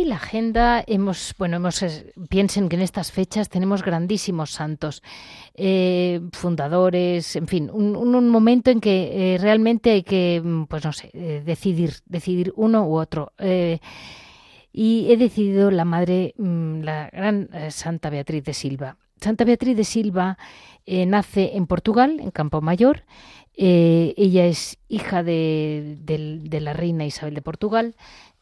Hoy la agenda hemos, bueno, hemos piensen que en estas fechas tenemos grandísimos santos, eh, fundadores, en fin, un, momento en que eh, realmente hay que, mm, pues no sé, eh, decidir, decidir uno u otro. y he decidido la madre, mm, la gran Santa Beatriz de Silva. Santa Beatriz de Silva nace en Portugal, en Campo Mayor. ella es hija de, de la reina Isabel de Portugal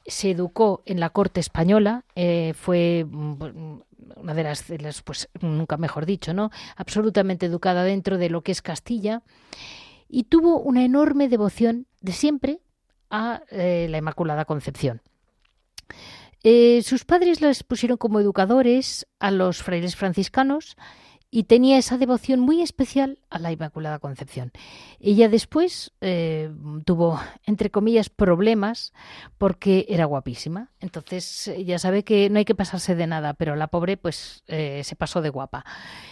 se educó en la corte española, eh, fue mm, una de las, pues nunca mejor dicho, ¿no? Absolutamente educada dentro de lo que es Castilla y tuvo una enorme devoción de siempre a eh, la Inmaculada Concepción. Eh, sus padres las pusieron como educadores a los frailes franciscanos y tenía esa devoción muy especial a la Inmaculada Concepción. Ella después eh, tuvo, entre comillas, problemas porque era guapísima. Entonces, ya sabe que no hay que pasarse de nada, pero la pobre, pues, eh, se pasó de guapa.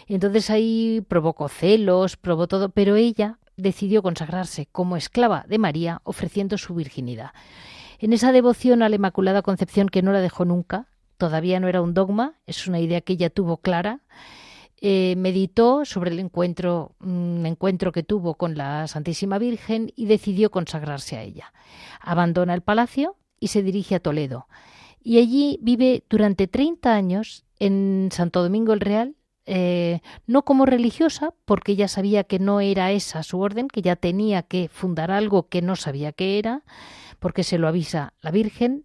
Entonces ahí provocó celos, probó todo, pero ella decidió consagrarse como esclava de María, ofreciendo su virginidad. En esa devoción a la Inmaculada Concepción que no la dejó nunca, todavía no era un dogma, es una idea que ella tuvo clara, eh, meditó sobre el encuentro, un encuentro que tuvo con la Santísima Virgen y decidió consagrarse a ella. Abandona el palacio y se dirige a Toledo. Y allí vive durante 30 años en Santo Domingo el Real, eh, no como religiosa, porque ella sabía que no era esa su orden, que ya tenía que fundar algo que no sabía qué era, porque se lo avisa la Virgen,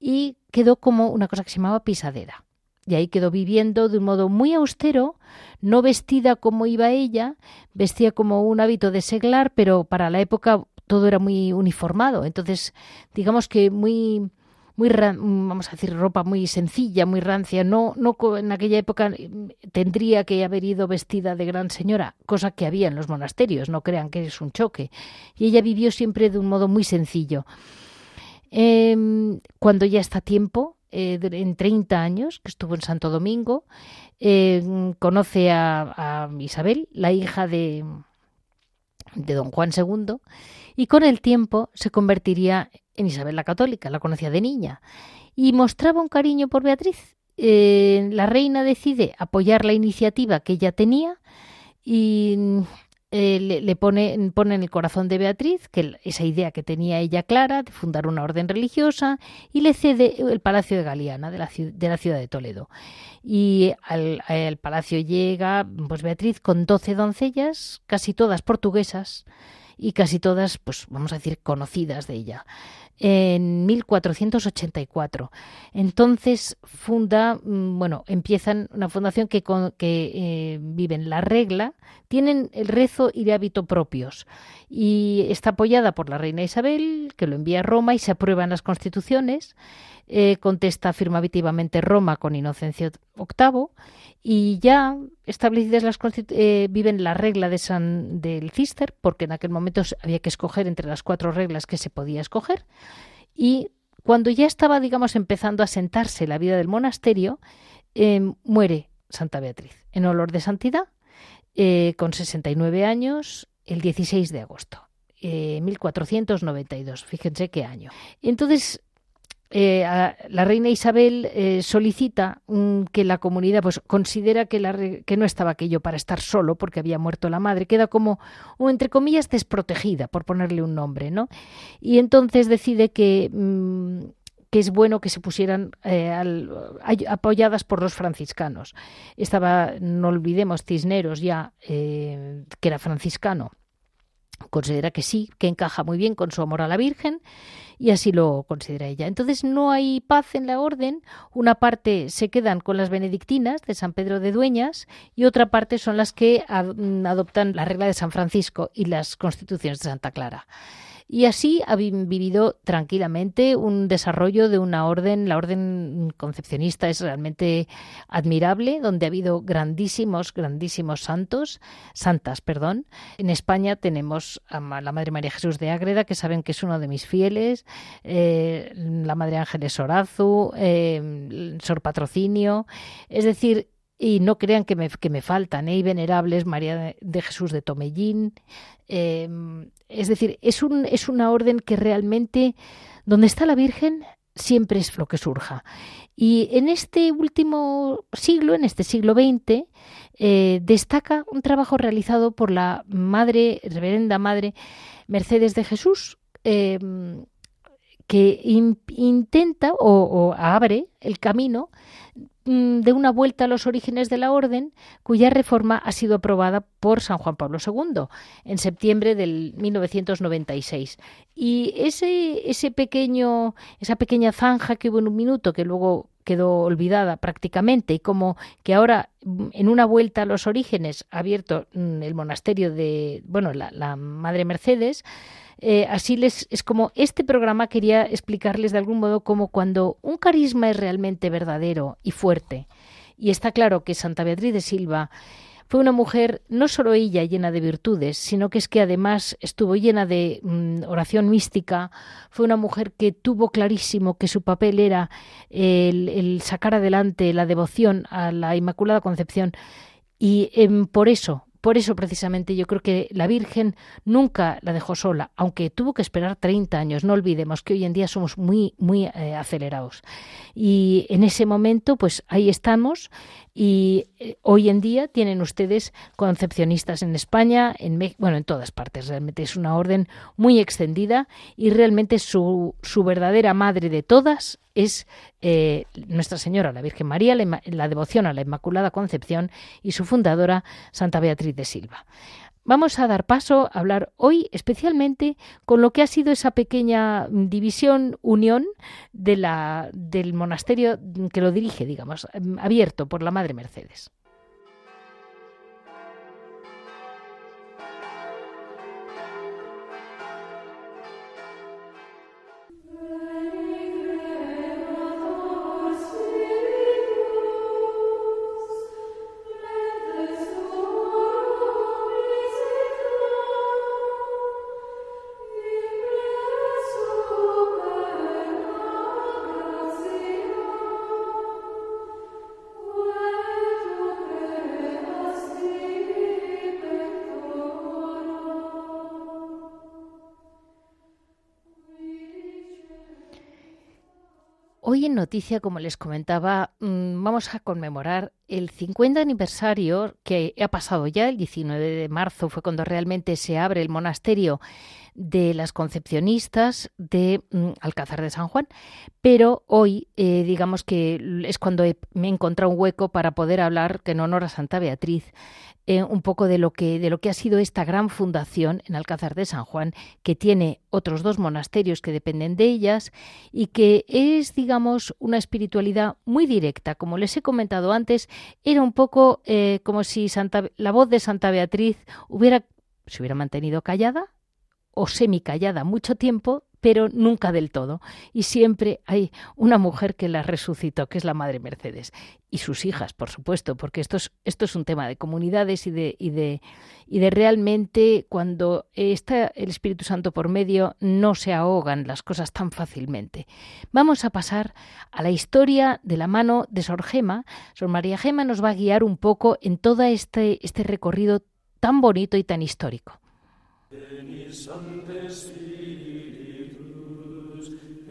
y quedó como una cosa que se llamaba pisadera y ahí quedó viviendo de un modo muy austero, no vestida como iba ella, vestía como un hábito de seglar, pero para la época todo era muy uniformado, entonces digamos que muy muy vamos a decir ropa muy sencilla, muy rancia, no no en aquella época mm, tendría que haber ido vestida de gran señora, cosa que había en los monasterios, no crean que es un choque. Y ella vivió siempre de un modo muy sencillo. Em, cuando ya está tiempo, eh, en 30 años, que estuvo en Santo Domingo, eh, conoce a, Isabel, la hija de, de don Juan II, y con el tiempo se convertiría en Isabel la Católica, la conocía de niña, y mostraba un cariño por Beatriz. Eh, la reina decide apoyar la iniciativa que ella tenía y eh, le, pone, pone, en el corazón de Beatriz que esa idea que tenía ella clara de fundar una orden religiosa y le cede el Palacio de Galiana de la, de la ciudad de Toledo. Y al, al, palacio llega pues Beatriz con doce doncellas, casi todas portuguesas y casi todas, pues vamos a decir, conocidas de ella en 1484. Entonces funda, mm, bueno, empiezan una fundación que, que eh, viven la regla, tienen el rezo y de hábito propios y está apoyada por la reina Isabel, que lo envía a Roma y se aprueban las constituciones. Eh, contesta afirmativamente Roma con Inocencio VIII y ya establecidas las eh, viven la regla de San del Cister, porque en aquel momento había que escoger entre las cuatro reglas que se podía escoger. Y cuando ya estaba, digamos, empezando a sentarse la vida del monasterio, em, muere Santa Beatriz en olor de santidad, eh, con 69 años, el 16 de agosto. 1492, fíjense qué año. Entonces, eh, la reina Isabel eh, solicita que la comunidad pues considera que, la, que no estaba aquello para estar solo porque había muerto la madre, queda como, o entre comillas, desprotegida, por ponerle un nombre, ¿no? Y entonces decide que, mm, que es bueno que se pusieran eh, apoyadas por los franciscanos. Estaba, no olvidemos, Cisneros ya, que era franciscano, considera que sí, que encaja muy bien con su amor a la Virgen y así lo considera ella. Entonces no hay paz en la orden, una parte se quedan con las benedictinas de San Pedro de Dueñas y otra parte son las que adoptan la regla de San Francisco y las constituciones de Santa Clara y así ha vivido tranquilamente un desarrollo de una orden, la orden concepcionista es realmente admirable, donde ha habido grandísimos, grandísimos santos, santas, perdón. En España tenemos a la Madre María Jesús de Ágreda, que saben que es uno de mis fieles, eh, la Madre Ángeles Orazu, eh, Sor Patrocinio, es decir, y no crean que me, que me faltan, ¿eh? y venerables, María de, Jesús de Tomellín. Em, es decir, es, un, es una orden que realmente, donde está la Virgen, siempre es lo que surja. Y en este último siglo, en este siglo XX, eh, destaca un trabajo realizado por la Madre, Reverenda Madre Mercedes de Jesús, em, que intenta o, abre el camino de una vuelta a los orígenes de la orden, cuya reforma ha sido aprobada por San Juan Pablo II en septiembre del 1996. Y ese, ese pequeño, esa pequeña zanja que hubo en un minuto, que luego quedó olvidada prácticamente y como que ahora mm, en una vuelta a los orígenes abierto mm, el monasterio de, bueno, la Madre Mercedes, eh, así les es como este programa quería explicarles de algún modo como cuando un carisma es realmente verdadero y fuerte. Y está claro que Santa Beatriz de Silva fue una mujer no solo ella llena de virtudes, sino que es que además estuvo llena de mm, oración mística, fue una mujer que tuvo clarísimo que su papel era el, sacar adelante la devoción a la Inmaculada Concepción. Y em, por eso por eso precisamente yo creo que la Virgen nunca la dejó sola, aunque tuvo que esperar 30 años. No olvidemos que hoy en día somos muy, muy eh, acelerados. Y en ese momento, pues ahí estamos. Y eh, hoy en día tienen ustedes concepcionistas en España, en bueno, en todas partes. Realmente es una orden muy extendida y realmente su, su verdadera madre de todas es eh, Nuestra Señora, la Virgen María, la, devoción a la Inmaculada Concepción y su fundadora, Santa Beatriz de Silva. Vamos a dar paso a hablar hoy especialmente con lo que ha sido esa pequeña división, unión de la, del monasterio que lo dirige, digamos, abierto por la Madre Mercedes. Hoy en Noticia, como les comentaba, mm, vamos a conmemorar el 50 aniversario que ha pasado ya, el 19 de marzo fue cuando realmente se abre el monasterio de las concepcionistas de mm, Alcázar de San Juan, pero hoy eh, digamos que es cuando me he encontrado un hueco para poder hablar que en honor a Santa Beatriz eh, un poco de lo que de lo que ha sido esta gran fundación en Alcázar de San Juan que tiene otros dos monasterios que dependen de ellas y que es digamos una espiritualidad muy directa. Como les he comentado antes era un poco eh, como si Santa, la voz de Santa Beatriz hubiera se hubiera mantenido callada o semi callada mucho tiempo pero nunca del todo. Y siempre hay una mujer que la resucitó, que es la Madre Mercedes. Y sus hijas, por supuesto, porque esto es, esto es un tema de comunidades y de, y, de, y de realmente cuando está el Espíritu Santo por medio no se ahogan las cosas tan fácilmente. Vamos a pasar a la historia de la mano de Sor Gema. Sor María Gema nos va a guiar un poco en todo este, este recorrido tan bonito y tan histórico.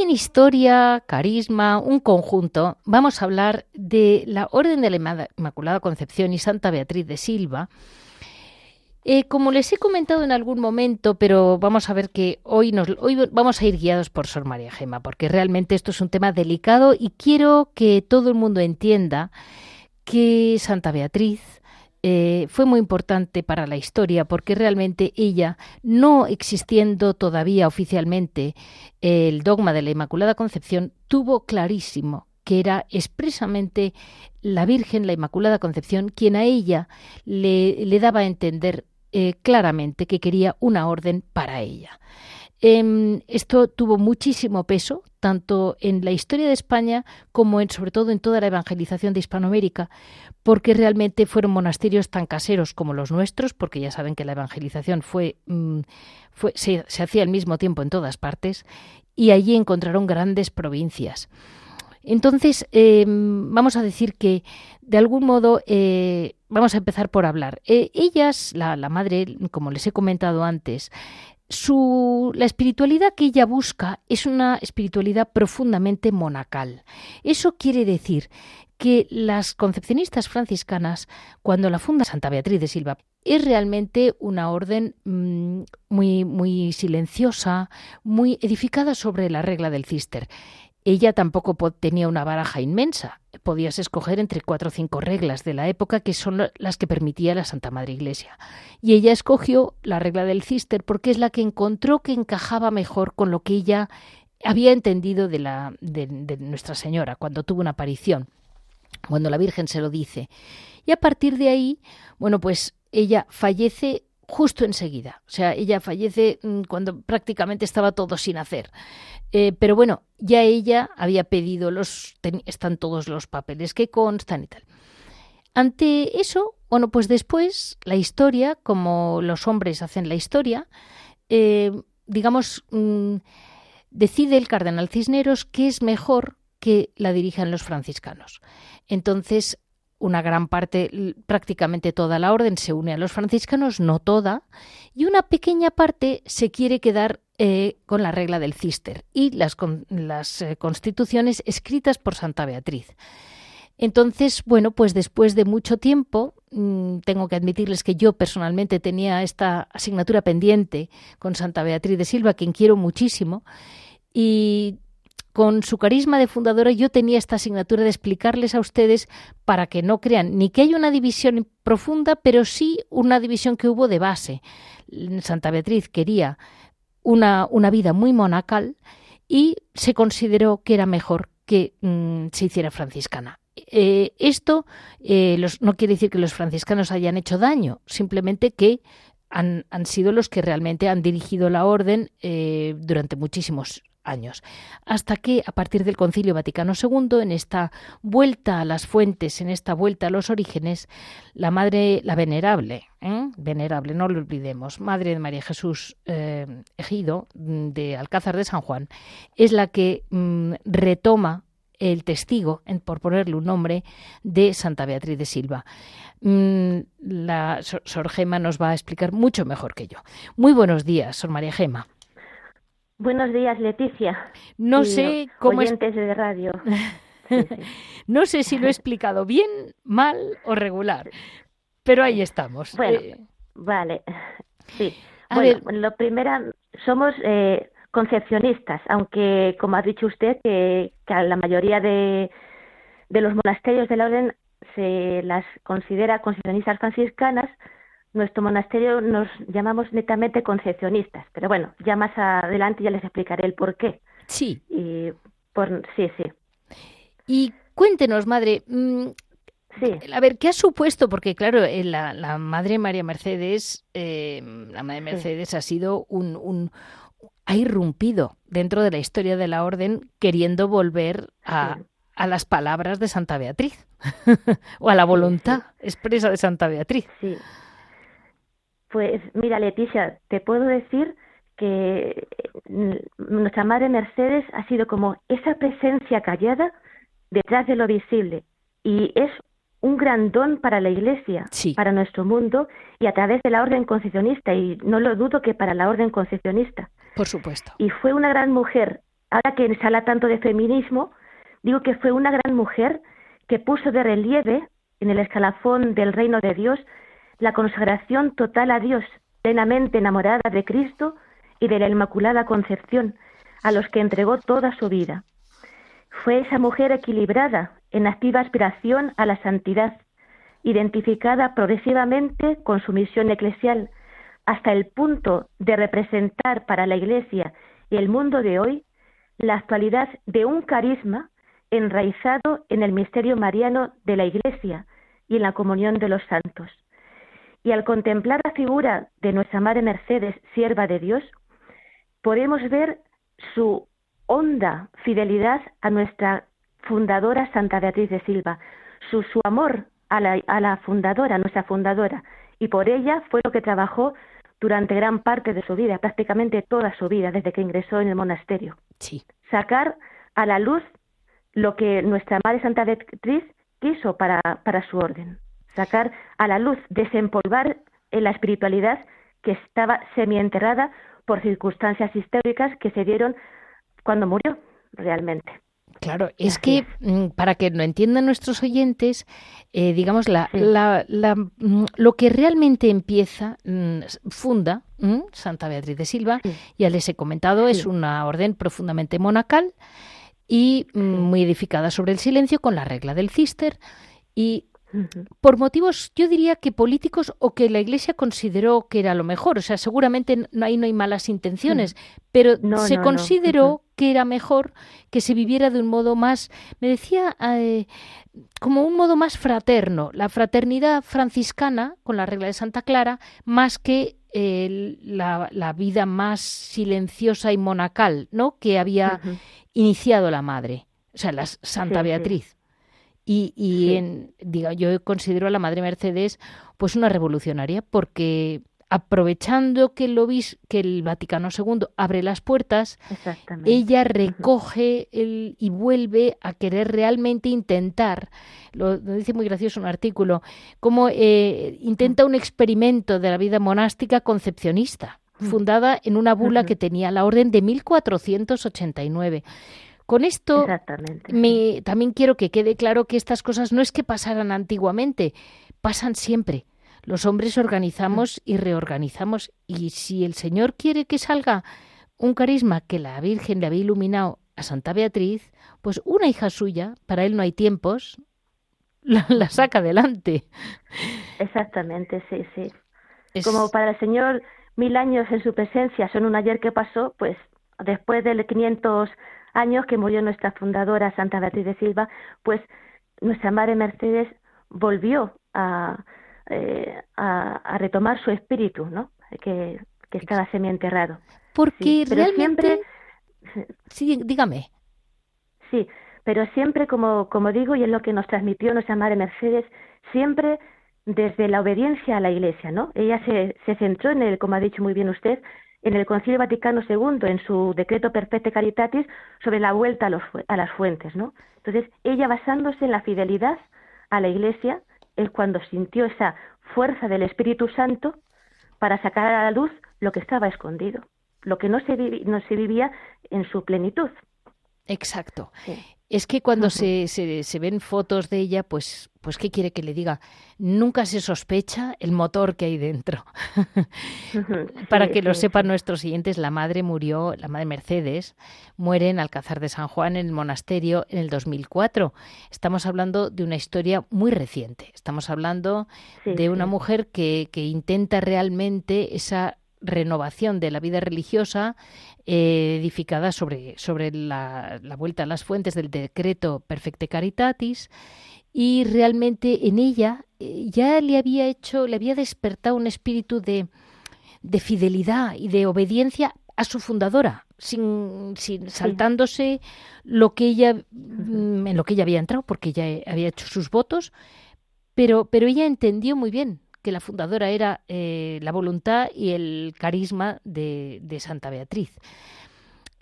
En Historia, Carisma, un conjunto, vamos a hablar de la Orden de la Inmaculada Concepción y Santa Beatriz de Silva. Eh, como les he comentado en algún momento, pero vamos a ver que hoy, nos, hoy vamos a ir guiados por Sor María Gema, porque realmente esto es un tema delicado y quiero que todo el mundo entienda que Santa Beatriz eh, fue muy importante para la historia porque realmente ella, no existiendo todavía oficialmente el dogma de la Inmaculada Concepción, tuvo clarísimo que era expresamente la Virgen, la Inmaculada Concepción, quien a ella le, daba a entender eh, claramente que quería una orden para ella. Em, esto tuvo muchísimo peso, tanto en la historia de España como en, sobre todo en toda la evangelización de Hispanoamérica, porque realmente fueron monasterios tan caseros como los nuestros, porque ya saben que la evangelización fue, mm, fue se, hacía al mismo tiempo en todas partes, y allí encontraron grandes provincias. Entonces, em, vamos a decir que, de algún modo, eh, vamos a empezar por hablar. Eh, ellas, la, la, madre, como les he comentado antes, su, la espiritualidad que ella busca es una espiritualidad profundamente monacal. Eso quiere decir que las concepcionistas franciscanas, cuando la funda Santa Beatriz de Silva, es realmente una orden mm, muy, muy silenciosa, muy edificada sobre la regla del cister. Ella tampoco tenía una baraja inmensa. Podías escoger entre cuatro o cinco reglas de la época que son las que permitía la Santa Madre Iglesia. Y ella escogió la regla del cister porque es la que encontró que encajaba mejor con lo que ella había entendido de, la, de Nuestra Señora cuando tuvo una aparición, cuando la Virgen se lo dice. Y a partir de ahí, bueno, pues ella fallece justo enseguida. O sea, ella fallece mm, cuando prácticamente estaba todo sin hacer. Eh, pero bueno, ya ella había pedido los, están todos los papeles que constan y tal. Ante eso, bueno, pues después la historia, como los hombres hacen la historia, eh, digamos, mm, decide el cardenal Cisneros que es mejor que la dirijan los franciscanos. Entonces una gran parte, prácticamente toda la orden se une a los franciscanos, no toda, y una pequeña parte se quiere quedar eh, con la regla del cister y las, eh, constituciones escritas por Santa Beatriz. Entonces, bueno, pues después de mucho tiempo, mm, tengo que admitirles que yo personalmente tenía esta asignatura pendiente con Santa Beatriz de Silva, quien quiero muchísimo, y con su carisma de fundadora yo tenía esta asignatura de explicarles a ustedes para que no crean ni que hay una división profunda, pero sí una división que hubo de base. Santa Beatriz quería una, una vida muy monacal y se consideró que era mejor que mm, se hiciera franciscana. Eh, esto eh, no quiere decir que los franciscanos hayan hecho daño, simplemente que han, han sido los que realmente han dirigido la orden eh, durante muchísimos años, hasta que a partir del Concilio Vaticano II, en esta vuelta a las fuentes, en esta vuelta a los orígenes, la Madre, la Venerable, ¿eh? Venerable, no lo olvidemos, Madre de María Jesús eh, Ejido, mm, de Alcázar de San Juan, es la que mm, retoma el testigo, por ponerle un nombre, de Santa Beatriz de Silva. Mm, la Sor Gema nos va a explicar mucho mejor que yo. Muy buenos días, Sor María Gema. Buenos días, Leticia. No sé cómo oyentes de radio. no sé si lo he explicado bien, mal o regular, pero ahí estamos. Bueno, eh, vale. Sí. bueno, lo primero, somos eh, concepcionistas, aunque, como ha dicho usted, que, que la mayoría de, de los monasterios de la orden se las considera concepcionistas franciscanas, nuestro monasterio nos llamamos netamente concepcionistas, pero bueno, ya más adelante ya les explicaré el por qué. Sí. Y por, sí, sí. Y cuéntenos, madre, mm, Sí. A ver, ¿qué ha supuesto? Porque claro, eh, la, la madre María Mercedes, eh, la madre Mercedes ha sido un, un, ha irrumpido dentro de la historia de la orden queriendo volver a, a las palabras de Santa Beatriz o a la voluntad expresa de Santa Beatriz. Sí. Pues mira, Leticia, te puedo decir que mm, nuestra Madre Mercedes ha sido como esa presencia callada detrás de lo visible y es un gran don para la Iglesia, para nuestro mundo y a través de la orden concepcionista y no lo dudo que para la orden concepcionista. Por supuesto. Y fue una gran mujer. Ahora que se habla tanto de feminismo, digo que fue una gran mujer que puso de relieve en el escalafón del reino de Dios la consagración total a Dios, plenamente enamorada de Cristo y de la Inmaculada Concepción, a los que entregó toda su vida. Fue esa mujer equilibrada, en activa aspiración a la santidad, identificada progresivamente con su misión eclesial, hasta el punto de representar para la Iglesia y el mundo de hoy la actualidad de un carisma enraizado en el misterio mariano de la Iglesia y en la comunión de los santos. Y al contemplar la figura de nuestra Madre Mercedes, sierva de Dios, podemos ver su honda fidelidad a nuestra fundadora Santa Beatriz de Silva, su, su amor a la, a la fundadora, nuestra fundadora, y por ella fue lo que trabajó durante gran parte de su vida, prácticamente toda su vida, desde que ingresó en el monasterio. Sí. Sacar a la luz lo que nuestra Madre Santa Beatriz quiso para, para su orden. Sacar a la luz, desempolvar en la espiritualidad que estaba semienterrada por circunstancias históricas que se dieron cuando murió realmente. Claro, es que mm, para que lo entiendan nuestros oyentes, eh, digamos, la, la, mm, lo que realmente empieza, mm, funda Santa Beatriz de Silva, ya les he comentado, es una orden profundamente monacal y muy edificada sobre el silencio con la regla del cister y por motivos, yo diría que políticos o que la Iglesia consideró que era lo mejor. O sea, seguramente no, ahí no hay malas intenciones, pero se consideró que era mejor que se viviera de un modo más, me decía, eh, como un modo más fraterno, la fraternidad franciscana con la regla de Santa Clara, más que la, vida más silenciosa y monacal, ¿no? Que había iniciado la madre, o sea, la Santa Beatriz. Y, y en, diga, yo considero a la Madre Mercedes pues una revolucionaria porque aprovechando que el, que el Vaticano II abre las puertas, ella recoge el, y vuelve a querer realmente intentar, lo, dice muy gracioso un artículo, como eh, intenta un experimento de la vida monástica concepcionista, fundada en una bula que tenía la orden de 1489. Con esto me, también quiero que quede claro que estas cosas no es que pasaran antiguamente, pasan siempre. Los hombres organizamos y reorganizamos y si el Señor quiere que salga un carisma que la Virgen le había iluminado a Santa Beatriz, pues una hija suya, para él no hay tiempos, la, saca adelante. Exactamente, sí, sí. Como para el Señor mil años en su presencia son un ayer que pasó, pues después de 500 años que murió nuestra fundadora Santa Beatriz de Silva, pues nuestra Madre Mercedes volvió a, eh, a, retomar su espíritu, ¿no? Que, que estaba semienterrado. Porque realmente... Sí, dígame. Sí, pero siempre, como, como digo, y es lo que nos transmitió nuestra Madre Mercedes, siempre desde la obediencia a la Iglesia, ¿no? Ella se, se centró en el, como ha dicho muy bien usted, en el Concilio Vaticano II, en su decreto Perfecte Caritatis, sobre la vuelta a, los, a las fuentes, ¿no? Entonces, ella basándose en la fidelidad a la Iglesia, es cuando sintió esa fuerza del Espíritu Santo para sacar a la luz lo que estaba escondido, lo que no se, no se vivía en su plenitud. Exacto. Es que cuando se, se, ven fotos de ella, pues, pues, ¿qué quiere que le diga? Nunca se sospecha el motor que hay dentro. Para que lo sepan nuestros siguientes, la madre murió, la madre Mercedes, muere en Alcázar de San Juan, en el monasterio, en el 2004. Estamos hablando de una historia muy reciente. Estamos hablando de una mujer que, que intenta realmente esa renovación de la vida religiosa eh, edificada sobre, sobre la, vuelta a las fuentes del decreto Perfecte Caritatis y realmente en ella eh, ya le había hecho, le había despertado un espíritu de, de fidelidad y de obediencia a su fundadora, sin, sin saltándose lo que ella mm, en lo que ella había entrado, porque ella había hecho sus votos, pero, pero ella entendió muy bien que la fundadora era eh, la voluntad y el carisma de, de Santa Beatriz.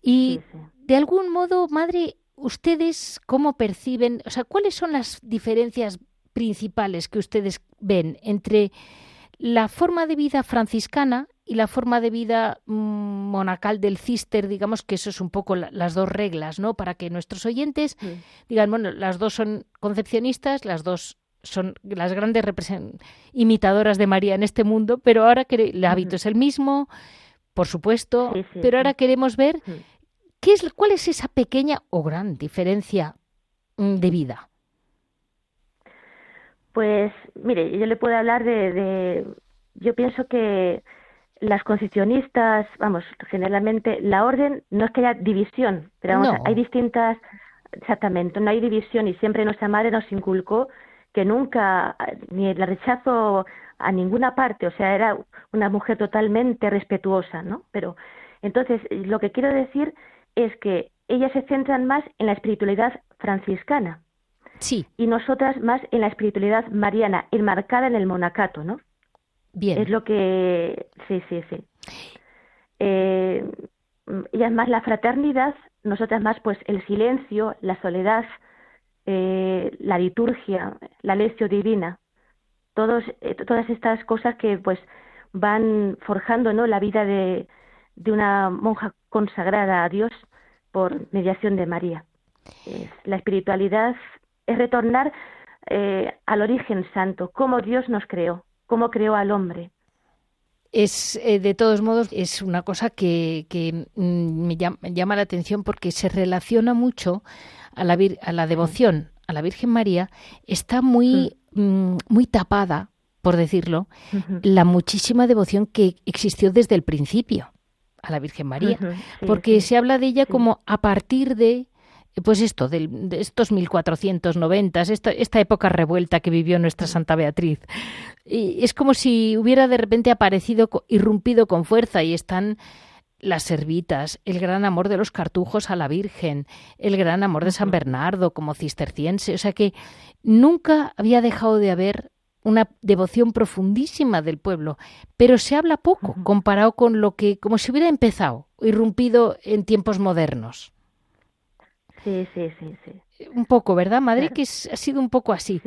Y de algún modo, madre, ustedes cómo perciben, o sea, cuáles son las diferencias principales que ustedes ven entre la forma de vida franciscana y la forma de vida mm, monacal del cister, digamos que eso es un poco las dos reglas, ¿no? Para que nuestros oyentes digan, bueno, las dos son concepcionistas, las dos son las grandes imitadoras de María en este mundo, pero ahora que el hábito es el mismo, por supuesto, pero ahora queremos ver qué es, cuál es esa pequeña o gran diferencia mm, de vida. Pues, mire, yo le puedo hablar de yo pienso que las concepcionistas, vamos, generalmente la orden no es que haya división, pero vamos, hay distintas, exactamente, no hay división y siempre nuestra madre nos inculcó que nunca ni la rechazo a ninguna parte, o sea, era una mujer totalmente respetuosa, ¿no? Pero entonces lo que quiero decir es que ellas se centran más en la espiritualidad franciscana. Sí. Y nosotras más en la espiritualidad mariana, enmarcada en el monacato, ¿no? Es lo que, sí, sí, sí. Eh, ella es más la fraternidad, nosotras más pues el silencio, la soledad, eh, la liturgia, la lección divina, todos, eh, todas estas cosas que pues van forjando ¿no? la vida de, de una monja consagrada a Dios por mediación de María. la espiritualidad es retornar al origen santo, cómo Dios nos creó, cómo creó al hombre. Es, eh, de todos modos, es una cosa que, que mm, me, llama, la atención porque se relaciona mucho a la, a la devoción a la Virgen María, está muy, mm, muy tapada, por decirlo, la muchísima devoción que existió desde el principio a la Virgen María, porque se habla de ella como a partir de pues esto, de, estos 1490, esta, esta época revuelta que vivió nuestra Santa Beatriz. Y es como si hubiera de repente aparecido, irrumpido con fuerza y están las servitas, el gran amor de los cartujos a la Virgen, el gran amor de San Bernardo como cisterciense, o sea que nunca había dejado de haber una devoción profundísima del pueblo, pero se habla poco comparado con lo que, como si hubiera empezado, irrumpido en tiempos modernos. Sí, sí, sí, sí. Un poco, ¿verdad, Madre? Que ha sido un poco así.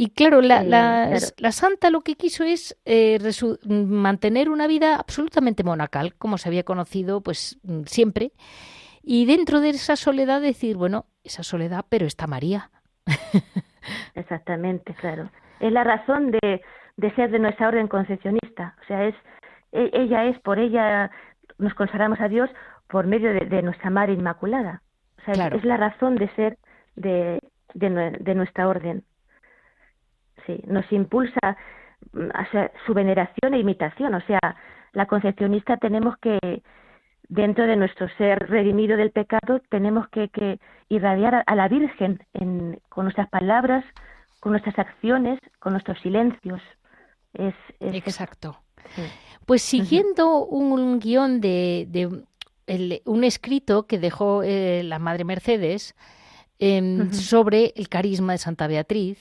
Y claro la, la, santa lo que quiso es eh, mantener una vida absolutamente monacal, como se había conocido pues mm, siempre. Y dentro de esa soledad decir, bueno, esa soledad, pero está María. Exactamente, claro. Es la razón de, de ser de nuestra orden concepcionista. O sea, es e, ella es, por ella nos consagramos a Dios por medio de nuestra Madre Inmaculada es la razón de ser de, de, nuestra orden. Nos impulsa mm, a su veneración e imitación. O sea, la concepcionista tenemos que, dentro de nuestro ser redimido del pecado, tenemos que, que irradiar a, la Virgen en, con nuestras palabras, con nuestras acciones, con nuestros silencios. Es, Exacto. Pues siguiendo un guion de, un escrito que dejó eh, la Madre Mercedes em, sobre el carisma de Santa Beatriz.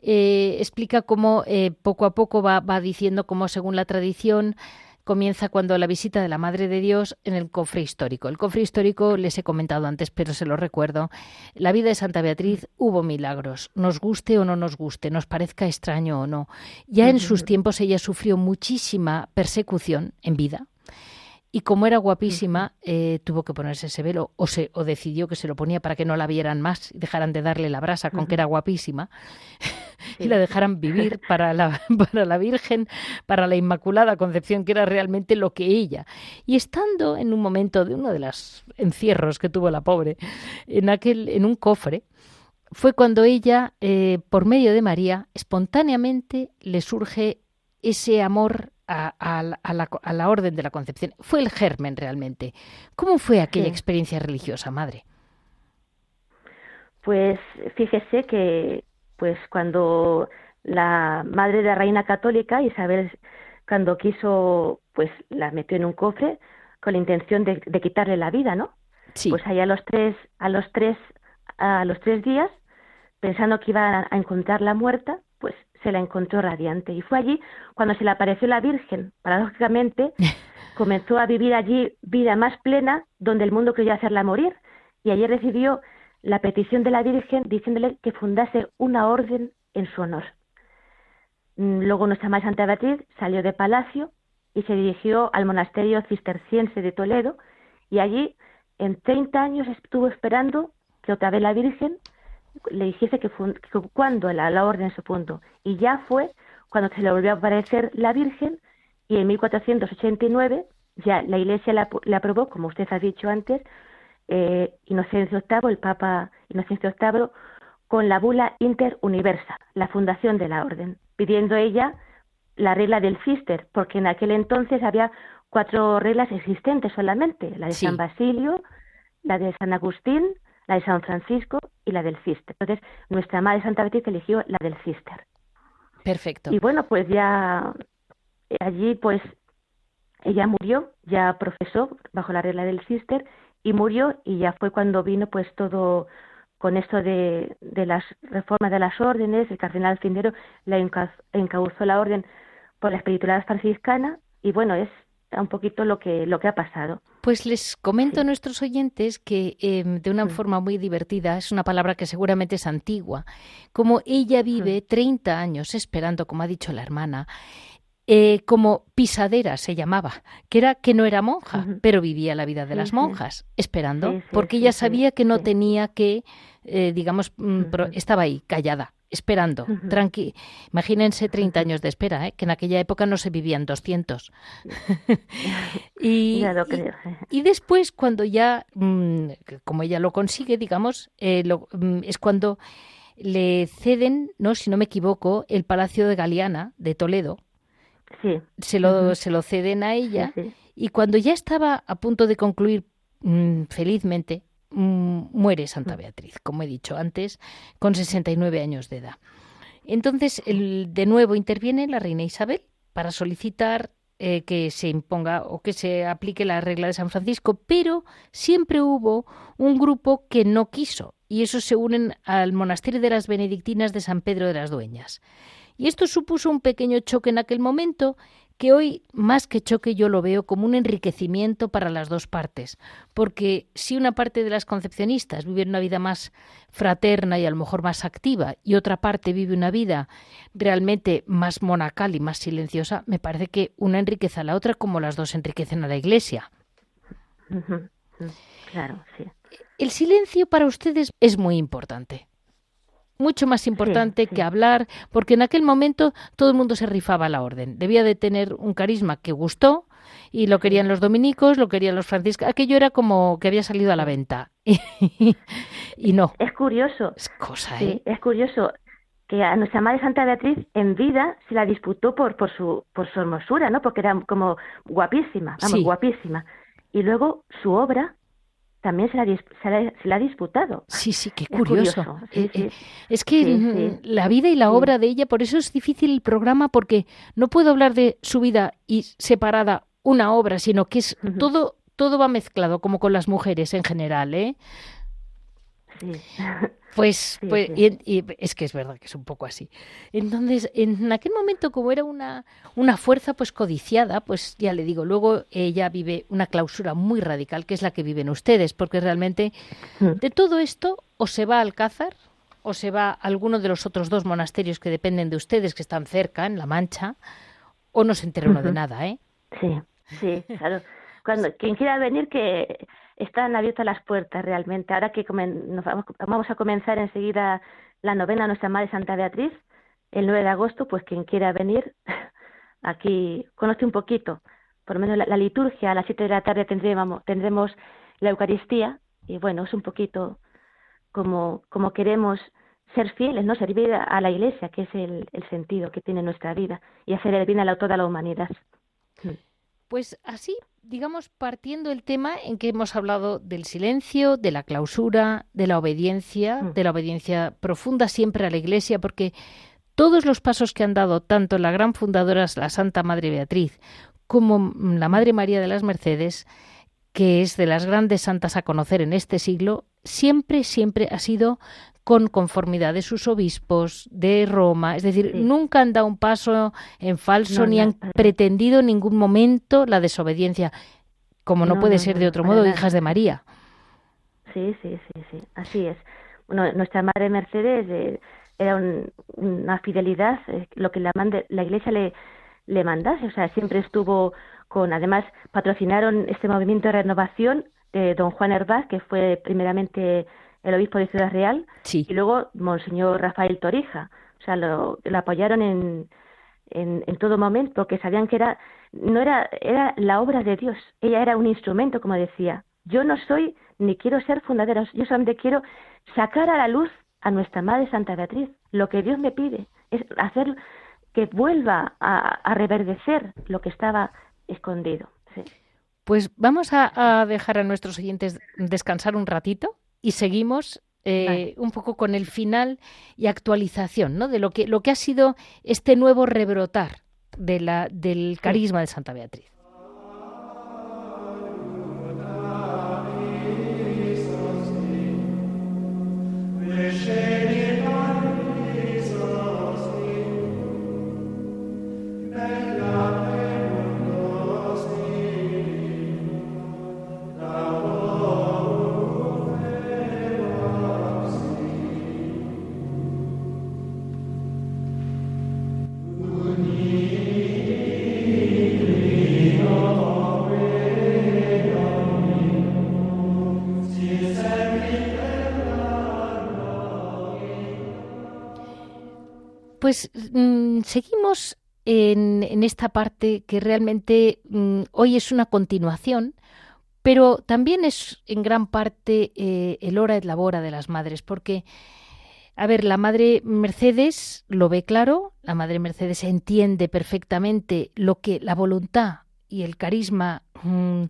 Eh, explica cómo eh, poco a poco va, diciendo cómo, según la tradición, comienza cuando la visita de la Madre de Dios en el cofre histórico. El cofre histórico les he comentado antes, pero se lo recuerdo. La vida de Santa Beatriz hubo milagros, nos guste o no nos guste, nos parezca extraño o no. Ya en sus tiempos ella sufrió muchísima persecución en vida, y como era guapísima, eh, tuvo que ponerse ese velo o, se, o decidió que se lo ponía para que no la vieran más y dejaran de darle la brasa con que era guapísima y la dejaran vivir para la, para la Virgen, para la Inmaculada Concepción, que era realmente lo que ella. Y estando en un momento de uno de los encierros que tuvo la pobre, en, aquel, en un cofre, fue cuando ella, eh, por medio de María, espontáneamente le surge ese amor a, la, orden de la concepción. Fue el germen realmente. ¿Cómo fue aquella experiencia religiosa, madre? Pues fíjese que pues cuando la madre de la reina católica, Isabel, cuando quiso, pues la metió en un cofre, con la intención de, quitarle la vida, ¿no? Sí. Pues ahí a los tres, a los tres, a los tres días, pensando que iba a encontrarla muerta, se la encontró radiante. Y fue allí cuando se le apareció la Virgen. Paradójicamente, comenzó a vivir allí vida más plena, donde el mundo quería hacerla morir. Y allí recibió la petición de la Virgen diciéndole que fundase una orden en su honor. Mm, luego nuestra Madre Santa Beatriz salió de palacio y se dirigió al monasterio cisterciense de Toledo y allí en 30 años estuvo esperando que otra vez la Virgen le dijese que, cuando la, la, orden su punto. Y ya fue cuando se le volvió a aparecer la Virgen y en 1489 ya la Iglesia la, aprobó, como usted ha dicho antes, eh, Inocencio VIII, el Papa Inocencio VIII, con la bula interuniversa, la fundación de la orden, pidiendo ella la regla del cister, porque en aquel entonces había cuatro reglas existentes solamente, la de San Basilio, la de San Agustín, la de San Francisco y la del cister. Entonces, nuestra madre Santa Beatriz eligió la del cister. Perfecto. Y bueno, pues ya allí pues ella murió, ya profesó bajo la regla del cister y murió y ya fue cuando vino pues todo con esto de, de las reformas de las órdenes, el cardenal Cindero la encauzó la orden por la espiritualidad franciscana y bueno, es un poquito lo que, lo que ha pasado. Pues les comento a nuestros oyentes que em, de una forma muy divertida, es una palabra que seguramente es antigua, como ella vive 30 años esperando, como ha dicho la hermana, eh, como pisadera se llamaba, que era que no era monja, pero vivía la vida de las monjas, esperando, porque ella sabía que no tenía que, eh, digamos, mm, estaba ahí, callada, esperando, tranqui. Imagínense 30 años de espera, ¿eh? que en aquella época no se vivían 200. y, y, después, cuando ya, mm, como ella lo consigue, digamos, mm, es cuando le ceden, no, si no me equivoco, el Palacio de Galeana de Toledo, se, lo, se lo ceden a ella y cuando ya estaba a punto de concluir mm, felizmente, muere Santa Beatriz, como he dicho antes, con 69 años de edad. Entonces, el, de nuevo interviene la reina Isabel para solicitar eh, que se imponga o que se aplique la regla de San Francisco, pero siempre hubo un grupo que no quiso, y esos se unen al monasterio de las benedictinas de San Pedro de las Dueñas. Y esto supuso un pequeño choque en aquel momento que hoy más que choque yo lo veo como un enriquecimiento para las dos partes, porque si una parte de las concepcionistas vive una vida más fraterna y a lo mejor más activa y otra parte vive una vida realmente más monacal y más silenciosa, me parece que una enriquece a la otra como las dos enriquecen a la Iglesia. Claro, sí. El silencio para ustedes es muy importante mucho más importante que hablar, porque en aquel momento todo el mundo se rifaba la orden. Debía de tener un carisma que gustó y lo querían los dominicos, lo querían los franciscanos. Aquello era como que había salido a la venta. y no. Es curioso. Es cosa, ¿eh? es curioso que a nuestra madre Santa Beatriz en vida se la disputó por, por, su, por su hermosura, ¿no? Porque era como guapísima, vamos, guapísima. Y luego su obra también se la, ha disputado. Sí, sí, qué curioso. Eh, eh, es, que la vida y la obra de ella, por eso es difícil el programa, porque no puedo hablar de su vida y separada una obra, sino que es todo, todo va mezclado, como con las mujeres en general, ¿eh? Pues, pues Y, es que es verdad que es un poco así. Entonces, en aquel momento, como era una, una fuerza pues codiciada, pues ya le digo, luego ella vive una clausura muy radical, que es la que viven ustedes, porque realmente de todo esto o se va a Alcázar o se va a alguno de los otros dos monasterios que dependen de ustedes, que están cerca, en La Mancha, o no se entera uno de nada, ¿eh? Sí, sí, claro. Cuando, quien quiera venir, que están abiertas las puertas realmente. Ahora que nos vamos, a comenzar enseguida la novena Nuestra Madre Santa Beatriz, el 9 de agosto, pues quien quiera venir, aquí conoce un poquito, por lo menos la, liturgia, a las 7 de la tarde tendremos, tendremos la Eucaristía, y bueno, es un poquito como, como queremos ser fieles, ¿no? Servir a la Iglesia, que es el, el sentido que tiene nuestra vida, y hacer el bien a toda la humanidad. Pues así digamos, partiendo el tema en que hemos hablado del silencio, de la clausura, de la obediencia, mm. de la obediencia profunda siempre a la Iglesia, porque todos los pasos que han dado tanto la gran fundadora, la Santa Madre Beatriz, como la Madre María de las Mercedes, que es de las grandes santas a conocer en este siglo, siempre, siempre ha sido con conformidad de sus obispos, de Roma, es decir, nunca han dado un paso en falso ni han pretendido en ningún momento la desobediencia, como no, puede ser de otro modo, hijas de María. Sí, sí, sí, sí, así es. Bueno, nuestra madre Mercedes eh, era una fidelidad, eh, lo que la, la Iglesia le, le mandase, o sea, siempre estuvo con, además, patrocinaron este movimiento de renovación de don Juan Herbaz, que fue primeramente el obispo de Ciudad Real, y luego Monseñor Rafael Torija. O sea, lo, apoyaron en, en, en, todo momento, porque sabían que era, no era, era la obra de Dios. Ella era un instrumento, como decía. Yo no soy ni quiero ser fundadora, yo solamente quiero sacar a la luz a nuestra Madre Santa Beatriz. Lo que Dios me pide es hacer que vuelva a, reverdecer lo que estaba escondido. Pues vamos a, dejar a nuestros oyentes descansar un ratito y seguimos eh, un poco con el final y actualización ¿no? de lo que, lo que ha sido este nuevo rebrotar de la, del carisma de Santa Beatriz. Pues mm, seguimos en, esta parte que realmente mm, hoy es una continuación, pero también es en gran parte eh, el hora et labora de las madres, porque, a ver, la madre Mercedes lo ve claro, la madre Mercedes entiende perfectamente lo que la voluntad y el carisma mm,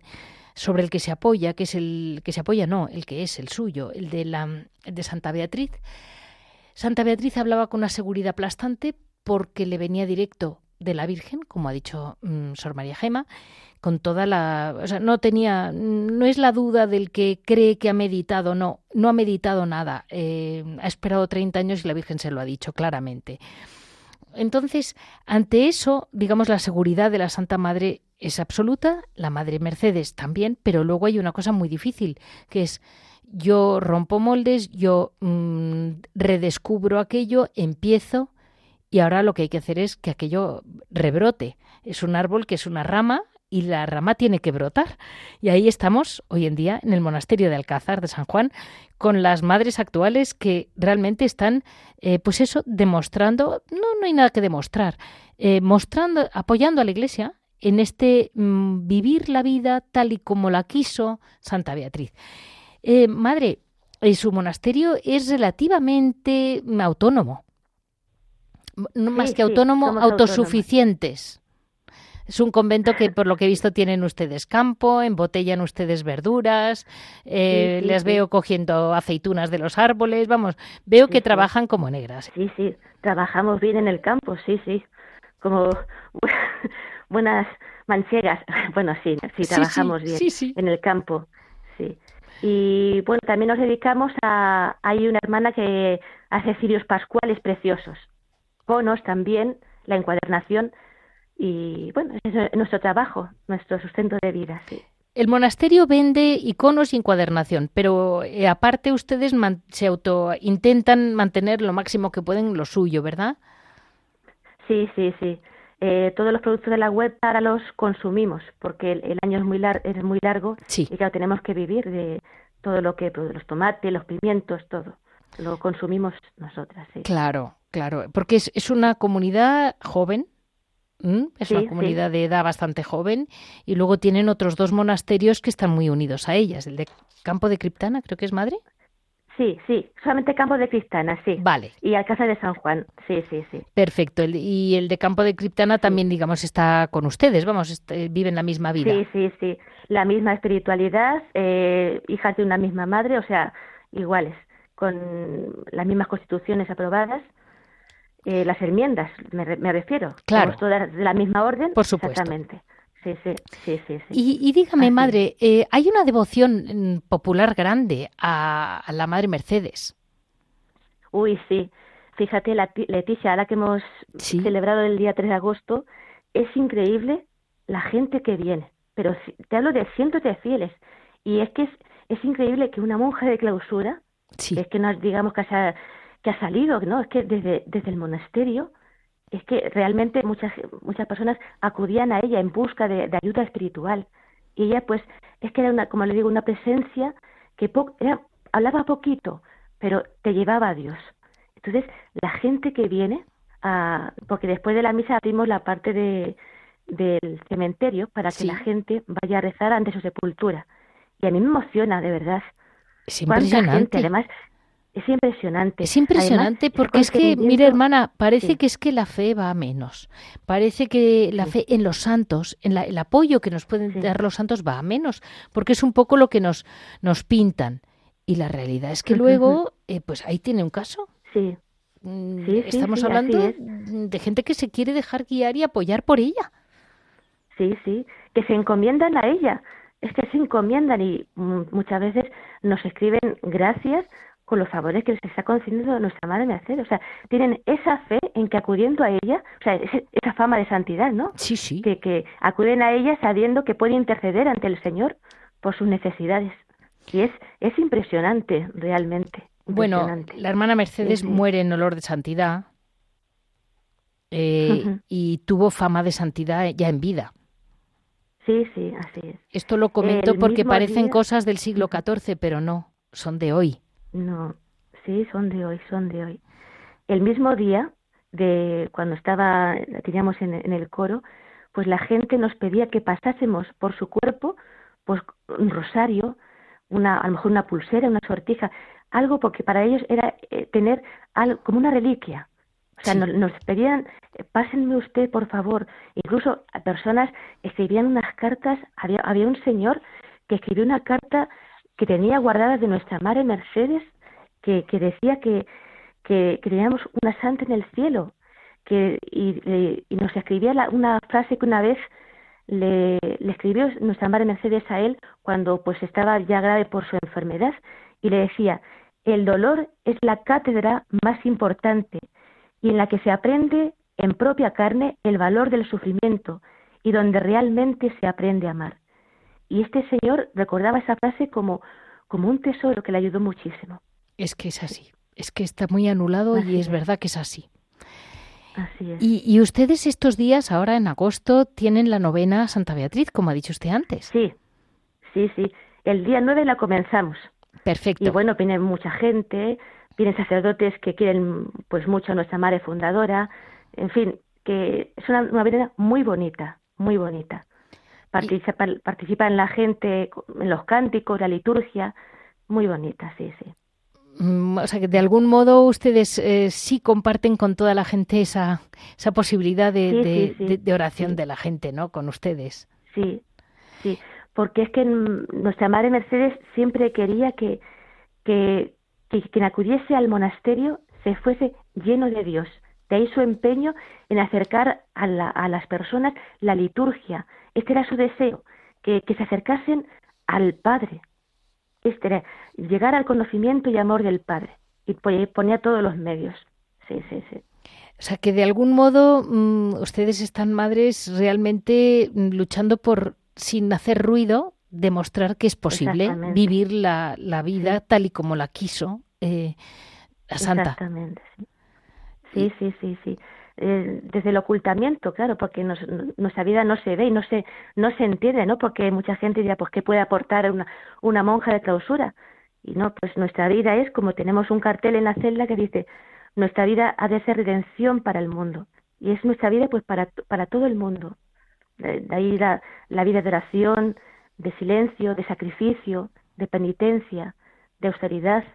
sobre el que se apoya, que es el que se apoya, no, el que es el suyo, el de la de Santa Beatriz Santa Beatriz hablaba con una seguridad aplastante porque le venía directo de la Virgen, como ha dicho mm, Sor María Gema, con toda la, o sea, no tenía, no es la duda del que cree que ha meditado, no, no ha meditado nada, eh, ha esperado 30 años y la Virgen se lo ha dicho claramente. Entonces, ante eso, digamos, la seguridad de la Santa Madre es absoluta, la Madre Mercedes también, pero luego hay una cosa muy difícil, que es yo rompo moldes, yo mm, redescubro aquello, empiezo y ahora lo que hay que hacer es que aquello rebrote. Es un árbol que es una rama y la rama tiene que brotar. Y ahí estamos hoy en día en el monasterio de Alcázar de San Juan con las madres actuales que realmente están, eh, pues eso, demostrando, no, no hay nada que demostrar, eh, mostrando, apoyando a la Iglesia en este mm, vivir la vida tal y como la quiso Santa Beatriz. Eh, madre, eh, su monasterio es relativamente autónomo. No más que autónomo, autosuficientes. Es un convento que, por lo que he visto, tienen ustedes campo, embotellan ustedes verduras, eh, les veo cogiendo aceitunas de los árboles, vamos, veo que trabajan como negras. Sí, sí, trabajamos bien en el campo, sí, sí, como buenas manchegas. Bueno, sí, sí, trabajamos bien en el campo, sí. Y bueno, también nos dedicamos a. Hay una hermana que hace cirios pascuales preciosos, conos también, la encuadernación. Y bueno, ese es nuestro trabajo, nuestro sustento de vida, sí. El monasterio vende iconos y encuadernación, pero eh, aparte ustedes se auto intentan mantener lo máximo que pueden lo suyo, ¿verdad? Sí, sí, sí. Eh, todos los productos de la web ahora los consumimos porque el, año es muy, es muy largo y claro, tenemos que vivir de todo lo que los tomates, los pimientos, todo. Lo consumimos nosotras. Claro, claro, porque es, es una comunidad joven, es una comunidad de edad bastante joven y luego tienen otros dos monasterios que están muy unidos a ellas, el de Campo de Criptana, creo que es madre. Sí, sí, solamente Campo de Criptana, sí. Vale. Y Alcázar de San Juan, sí, sí, sí. Perfecto. y el de Campo de Criptana también, digamos, está con ustedes, vamos, este, viven la misma vida. Sí, sí, sí. La misma espiritualidad, eh, hijas de una misma madre, o sea, iguales, con las mismas constituciones aprobadas. Eh, las enmiendas, me, refiero. Claro. todas de la misma orden. Por supuesto. Exactamente. Sí, sí, sí, sí. Y, dígame, madre, eh, hay una devoción mm, popular grande a, la Madre Mercedes. Uy, sí. Fíjate, la, Leticia, ahora que hemos celebrado el día 3 de agosto, es increíble la gente que viene. Pero te hablo de cientos de fieles. Y es que es, es increíble que una monja de clausura, es que no digamos que, ha, que ha salido, ¿no? Es que desde, desde el monasterio es que realmente muchas muchas personas acudían a ella en busca de, ayuda espiritual. Y ella pues es que era una como le digo una presencia que era, hablaba poquito pero te llevaba a Dios. Entonces la gente que viene a, porque después de la misa abrimos la parte de del cementerio para que la gente vaya a rezar ante su sepultura. Y a mí me emociona de verdad. Es impresionante. además es impresionante. Es impresionante porque es que, mire hermana, parece que es que la fe va a menos. Parece que la fe en los santos, en el apoyo que nos pueden dar los santos va a menos, porque es un poco lo que nos, nos pintan. Y la realidad es que luego, eh, pues ahí tiene un caso. Sí. Mm, estamos hablando de gente que se quiere dejar guiar y apoyar por ella. Sí, sí, que se encomiendan a ella. Es que se encomiendan y muchas veces nos escriben gracias con los favores que les está concediendo nuestra Madre Mercedes. O sea, tienen esa fe en que acudiendo a ella, o sea, esa fama de santidad, ¿no? Sí, sí. Que, que acuden a ella sabiendo que puede interceder ante el Señor por sus necesidades. Y es, es impresionante, realmente. Bueno, la hermana Mercedes muere en olor de santidad eh, y tuvo fama de santidad ya en vida. Sí, sí, así es. Esto lo comento porque parecen cosas del siglo XIV, pero no, son de hoy. No, sí, son de hoy, son de hoy. El mismo día de cuando estaba, teníamos en, en el coro, pues la gente nos pedía que pasásemos por su cuerpo, pues un rosario, una, a lo mejor una pulsera, una sortija, algo porque para ellos era eh, tener algo, como una reliquia. O sea, nos, pedían, pásenme usted, por favor. Incluso a personas escribían unas cartas, había, había un señor que escribió una carta que tenía guardadas de nuestra madre Mercedes, que, que decía que, que, una santa en el cielo, que, y, y nos escribía una frase que una vez le, le, escribió nuestra madre Mercedes a él cuando pues estaba ya grave por su enfermedad y le decía, el dolor es la cátedra más importante y en la que se aprende en propia carne el valor del sufrimiento y donde realmente se aprende a amar. Y este señor recordaba esa frase como, como un tesoro que le ayudó muchísimo. Es que es así, es que está muy anulado y es, verdad que es así. Así es. Y, ustedes estos días, ahora en agosto, tienen la novena Santa Beatriz, como ha dicho usted antes. Sí, sí, sí. El día 9 la comenzamos. Perfecto. Y bueno, viene mucha gente, vienen sacerdotes que quieren pues mucho a nuestra madre fundadora, en fin, que es una, una muy bonita, muy bonita participa, participa en la gente, en los cánticos, la liturgia, muy bonita, sí, sí. Mm, o sea que de algún modo ustedes eh, sí comparten con toda la gente esa, esa posibilidad de, de, oración de la gente, ¿no? Con ustedes. Sí, sí, porque es que nuestra Madre Mercedes siempre quería que, que, que quien acudiese al monasterio se fuese lleno de Dios. De ahí su empeño en acercar a, la, a las personas la liturgia, este era su deseo, que, se acercasen al Padre. Este era llegar al conocimiento y amor del Padre. Y ponía todos los medios. Sí, sí, sí. O sea, que de algún modo mm, ustedes están madres realmente mm, luchando por, sin hacer ruido, demostrar que es posible vivir la, la vida tal y como la quiso eh, la Santa. Exactamente, sí, sí, sí, sí. Eh, desde el ocultamiento, claro, porque nuestra vida no se ve y no se, no se entiende, ¿no? Porque mucha gente dirá, pues, ¿qué puede aportar una, una monja de clausura? Y no, pues nuestra vida es como tenemos un cartel en la celda que dice, nuestra vida ha de ser redención para el mundo. Y es nuestra vida, pues, para, para todo el mundo. De, ahí la, la vida de oración, de silencio, de sacrificio, de penitencia, de austeridad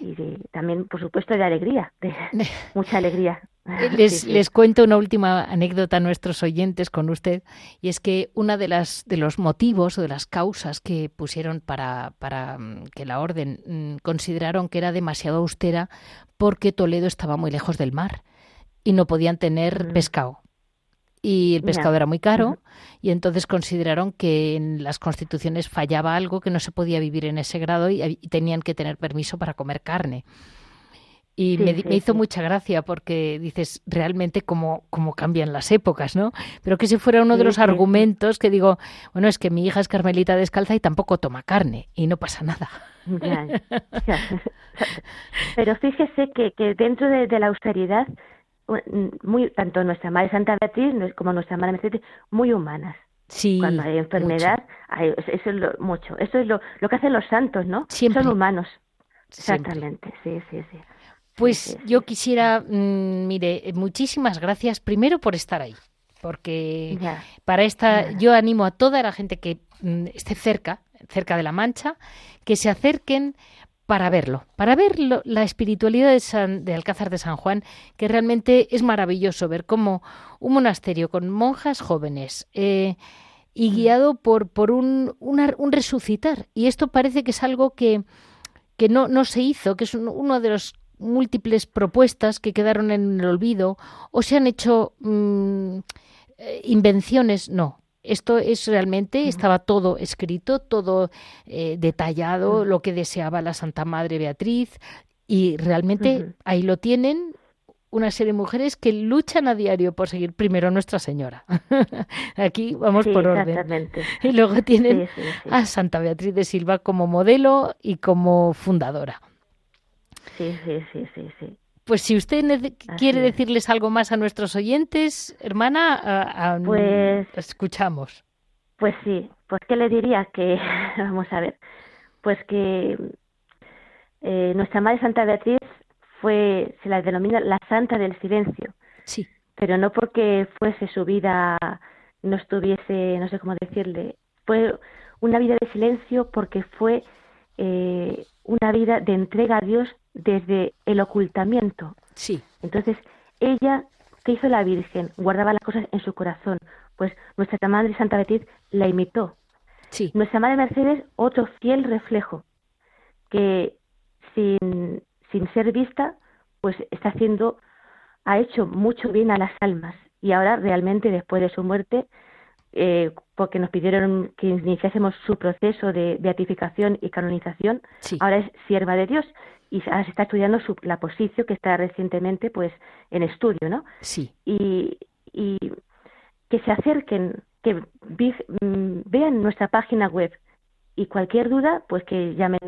y de, también, por supuesto, de alegría, de mucha alegría. Eh, les, les, cuento una última anécdota a nuestros oyentes con usted, y es que una de las de los motivos o de las causas que pusieron para, para mm, que la orden mm, consideraron que era demasiado austera porque Toledo estaba muy lejos del mar y no podían tener mm. pescado. Y el pescado era muy caro y entonces consideraron que en las constituciones fallaba algo que no se podía vivir en ese grado y, tenían que tener permiso para comer carne. Y me, hizo mucha gracia porque dices realmente cómo, cómo cambian las épocas, ¿no? Pero que ese fuera uno de los argumentos que digo, bueno, es que mi hija es carmelita descalza y tampoco toma carne y no pasa nada. Pero fíjese que, que dentro de, la austeridad, muy tanto nuestra madre Santa Beatriz como nuestra madre Mercedes, muy humanas. Sí, Cuando hay enfermedad, eso es lo, mucho. Eso es lo, lo que hacen los santos, ¿no? Son humanos. Exactamente, sí, sí, sí. Pues yo quisiera, mm, mire, muchísimas gracias primero por estar ahí, porque para esta yo animo a toda la gente que mm, esté cerca, cerca de la Mancha, que se acerquen para verlo, para ver la espiritualidad de, de, Alcázar de San Juan, que realmente es maravilloso ver cómo un monasterio con monjas jóvenes eh, y guiado por, por un, un, resucitar. Y esto parece que es algo que, que no, no se hizo, que es uno de los múltiples propuestas que quedaron en el olvido o se han hecho mm, eh, invenciones. No, esto es realmente, estaba todo escrito, todo eh, detallado, lo que deseaba la Santa Madre Beatriz y realmente ahí lo tienen una serie de mujeres que luchan a diario por seguir primero a Nuestra Señora. Aquí vamos por orden. Y luego tienen a Santa Beatriz de Silva como modelo y como fundadora. Sí, sí, sí, sí, sí. Pues si usted quiere decirles algo más a nuestros oyentes, hermana, pues escuchamos. Pues sí, pues qué le diría que, vamos a ver, pues que eh, nuestra Madre Santa Beatriz fue, se la denomina la Santa del Silencio. Sí. Pero no porque fuese su vida, no estuviese, no sé cómo decirle, fue una vida de silencio porque fue eh, una vida de entrega a Dios desde el ocultamiento. Sí. Entonces, ella, ¿qué hizo la Virgen? Guardaba las cosas en su corazón. Pues nuestra Madre Santa Beatriz la imitó. Sí. Nuestra Madre Mercedes, otro fiel reflejo, que sin, sin ser vista, pues está haciendo, ha hecho mucho bien a las almas. Y ahora realmente, después de su muerte, eh, porque nos pidieron que iniciásemos su proceso de beatificación y canonización, ahora es sierva de Dios y ahora se está estudiando su, la posición que está recientemente pues en estudio, ¿no? Sí. Y, y que se acerquen, que mm, vean nuestra página web y cualquier duda, pues que llamen,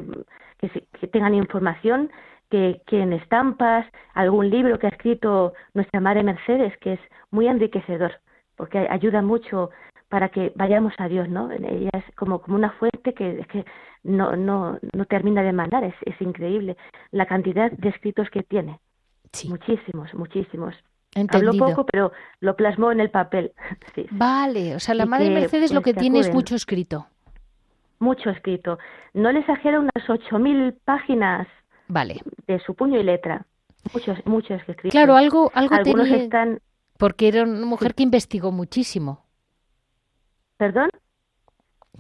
que, que tengan información, que quieren estampas, algún libro que ha escrito nuestra madre Mercedes, que es muy enriquecedor, porque ayuda mucho para que vayamos a Dios, ¿no? Ella es como, como una fuente que, que no, no, no termina de mandar, es, es increíble la cantidad de escritos que tiene. Muchísimos, muchísimos. Habló poco, pero lo plasmó en el papel. Vale, o sea, la Madre Mercedes lo pues, que tiene es mucho escrito. Mucho escrito. No le exagero unas ocho mil páginas vale. de su puño y letra. Muchos, muchos escritos. Claro, algo, algo Algunos están... Porque era una mujer que investigó muchísimo. ¿Perdón?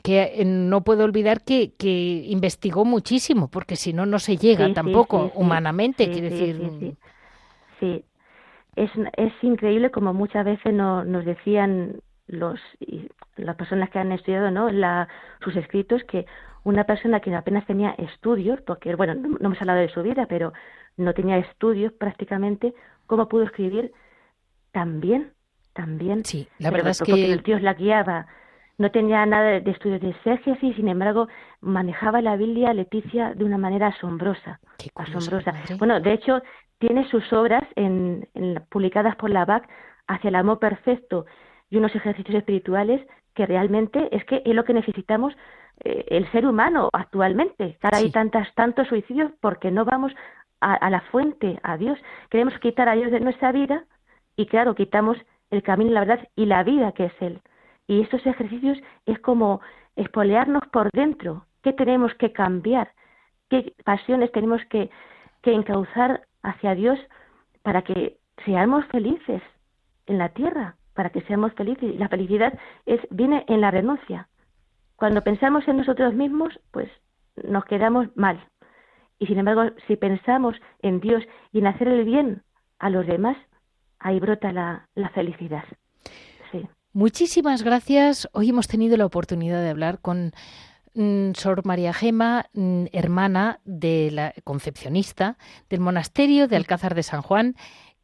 Que eh, no puedo olvidar que, que investigó muchísimo, porque si no, no se llega tampoco humanamente, quiere decir. Sí, Es, es increíble como muchas veces no, nos decían los las personas que han estudiado no la, sus escritos que una persona que apenas tenía estudios porque bueno no, no hemos hablado de su vida pero no tenía estudios prácticamente cómo pudo escribir tan bien también. Sí la verdad es que Dios la guiaba no tenía nada de estudios de exégesis, sin embargo, manejaba la Biblia Leticia de una manera asombrosa. asombrosa. Bueno, de hecho, tiene sus obras en, publicadas por la BAC hacia el amor perfecto y unos ejercicios espirituales que realmente es que es lo que necesitamos eh, el ser humano actualmente. Ahora hay tantas, tantos suicidios porque no vamos a, a la fuente, a Dios. Queremos quitar a Dios de nuestra vida y claro, quitamos el camino, la verdad y la vida que es Él. Y estos ejercicios es como espolearnos por dentro. ¿Qué tenemos que cambiar? ¿Qué pasiones tenemos que, que encauzar hacia Dios para que seamos felices en la tierra? Para que seamos felices. La felicidad es, viene en la renuncia. Cuando pensamos en nosotros mismos, pues nos quedamos mal. Y sin embargo, si pensamos en Dios y en hacer el bien a los demás, ahí brota la, la felicidad. Muchísimas gracias. Hoy hemos tenido la oportunidad de hablar con mm, Sor María Gema, mm, hermana de la concepcionista del monasterio de Alcázar de San Juan,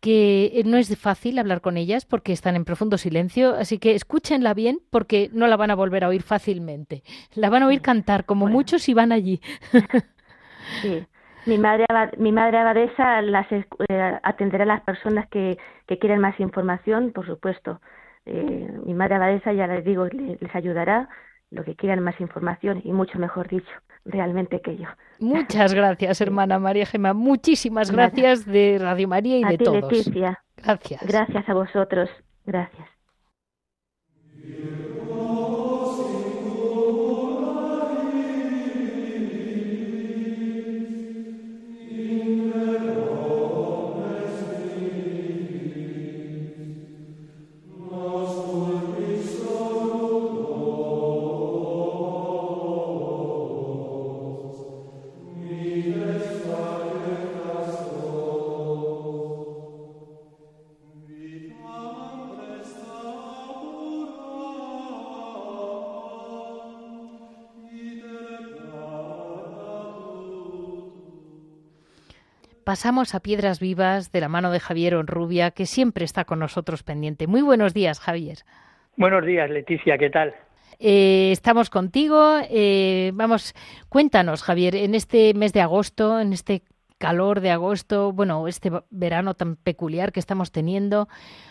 que no es fácil hablar con ellas porque están en profundo silencio, así que escúchenla bien porque no la van a volver a oír fácilmente. La van a oír cantar como muchos si van allí. Sí. Mi madre, mi madre abadesa las, eh, atenderá a las personas que, que quieren más información, por supuesto. Eh, mi madre abadesa, ya les digo, les, ayudará lo que quieran más información y mucho mejor dicho, realmente que yo. Muchas gracias, hermana María Gema. Muchísimas gracias de Radio María y a de ti, todos. Leticia. Gracias. Gracias a vosotros. Gracias. Pasamos a Piedras Vivas de la mano de Javier Onrubia, que siempre está con nosotros pendiente. Muy buenos días, Javier. Buenos días, Leticia, ¿qué tal? Eh, estamos contigo. Eh, vamos, cuéntanos, Javier, en este mes de agosto, en este calor de agosto, bueno, este verano tan peculiar que estamos teniendo,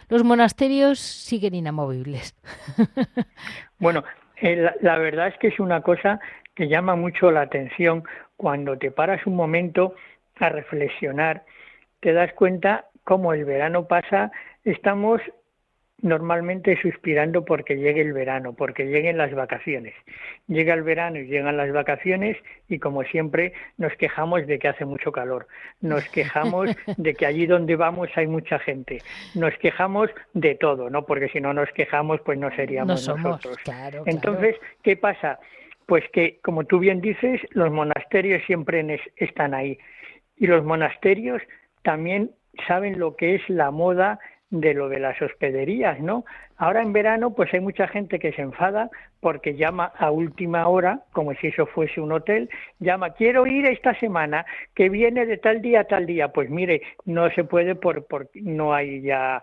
los monasterios siguen inamovibles. bueno, eh, la, verdad es que es una cosa que llama mucho la atención cuando te paras un momento a reflexionar, te das cuenta cómo el verano pasa, estamos normalmente suspirando porque llegue el verano, porque lleguen las vacaciones. Llega el verano y llegan las vacaciones y como siempre nos quejamos de que hace mucho calor, nos quejamos de que allí donde vamos hay mucha gente, nos quejamos de todo, ¿no? Porque si no nos quejamos pues no seríamos nosotros. Entonces, ¿qué pasa? Pues que, como tú bien dices, los monasterios siempre están ahí y los monasterios también saben lo que es la moda de lo de las hospederías, ¿no? Ahora en verano pues hay mucha gente que se enfada porque llama a última hora, como si eso fuese un hotel, llama, quiero ir esta semana, que viene de tal día a tal día. Pues mire, no se puede por, por no hay ya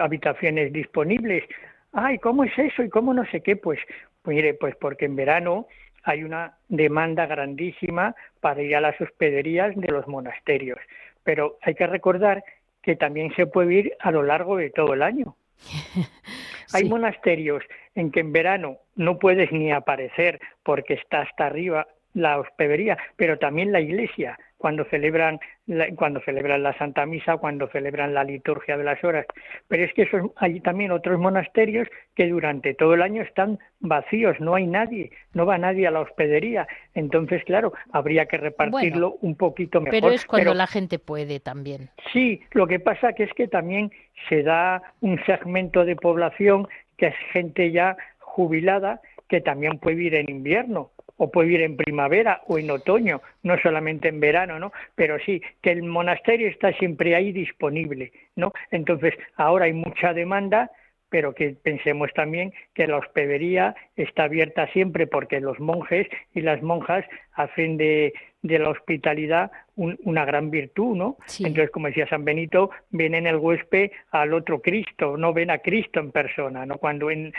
habitaciones disponibles. Ay, ¿cómo es eso? ¿Y cómo no sé qué? Pues mire, pues porque en verano hay una demanda grandísima para ir a las hospederías de los monasterios. Pero hay que recordar que también se puede ir a lo largo de todo el año. Hay monasterios en que en verano no puedes ni aparecer porque está hasta arriba la hospedería, pero también la iglesia cuando celebran la, cuando celebran la Santa Misa, cuando celebran la liturgia de las horas. Pero es que eso, hay también otros monasterios que durante todo el año están vacíos, no hay nadie, no va nadie a la hospedería. Entonces, claro, habría que repartirlo un poquito mejor. Pero es cuando la gente puede también. Sí, lo que pasa que es que también se da un segmento de población que es gente ya jubilada que también puede ir en invierno o puede ir en primavera o en otoño, no solamente en verano, ¿no? Pero sí, que el monasterio está siempre ahí disponible, ¿no? Entonces, ahora hay mucha demanda, pero que pensemos también que la hospedería está abierta siempre porque los monjes y las monjas hacen de, de la hospitalidad una gran virtud, ¿no? Entonces, como decía San Benito, vienen el huésped al otro Cristo, no ven a Cristo en persona, ¿no? Cuando, en,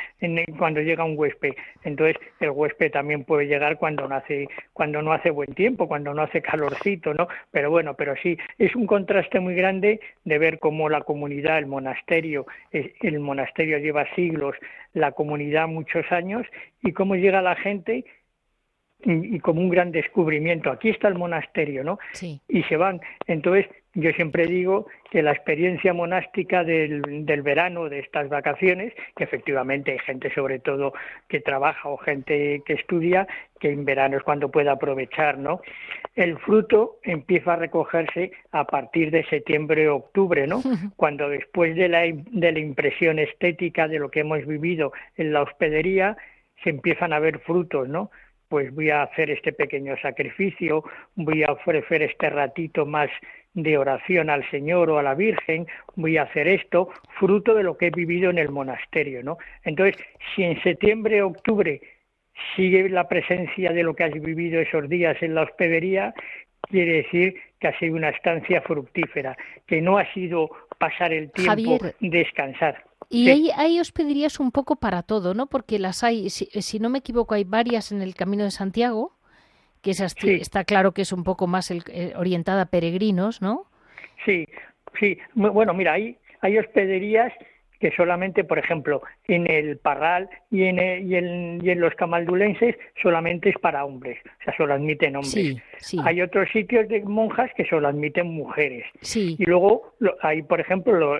cuando llega un huésped. Entonces, el huésped también puede llegar cuando no hace, cuando no hace buen tiempo, cuando no hace calorcito, ¿no? Pero bueno, pero sí, es un contraste muy grande de ver cómo la comunidad, el monasterio, el monasterio lleva siglos, la comunidad muchos años, y cómo llega la gente y, como un gran descubrimiento. Aquí está el monasterio, ¿no? Sí. Y se van. Entonces, yo siempre digo que la experiencia monástica del, del, verano, de estas vacaciones, que efectivamente hay gente sobre todo que trabaja o gente que estudia, que en verano es cuando puede aprovechar, ¿no? El fruto empieza a recogerse a partir de septiembre o octubre, ¿no? Cuando después de la, de la impresión estética de lo que hemos vivido en la hospedería, se empiezan a ver frutos, ¿no? Pues voy a hacer este pequeño sacrificio, voy a ofrecer este ratito más de oración al Señor o a la Virgen, voy a hacer esto, fruto de lo que he vivido en el monasterio, ¿no? Entonces, si en septiembre, octubre sigue la presencia de lo que has vivido esos días en la hospedería, quiere decir que ha sido una estancia fructífera, que no ha sido pasar el tiempo, descansar. Y ahí, ahí, os pedirías un poco para todo, ¿no? Porque las hay, si, no me equivoco, hay varias en el Camino de Santiago, que es está claro que es un poco más eh, orientada a peregrinos, ¿no? Sí, sí. Bueno, mira, hay, hay hospederías que solamente, por ejemplo, en el Parral y en, y en, los camaldulenses solamente es para hombres, o sea, solo admiten hombres. Hay otros sitios de monjas que solo admiten mujeres. Y luego hay, por ejemplo,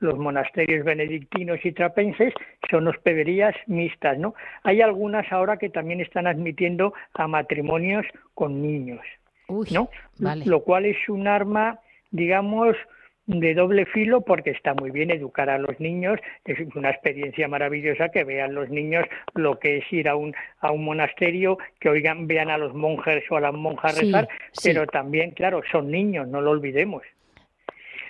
los monasterios benedictinos y trapenses, son hospederías mixtas, ¿no? Hay algunas ahora que también están admitiendo a matrimonios con niños, ¿no? Lo cual es un arma, digamos, de doble filo porque está muy bien educar a los niños, es una experiencia maravillosa que vean los niños lo que es ir a un, a un monasterio, que oigan, vean a los monjes o a las monjas rezar, pero también, claro, son niños, no lo olvidemos.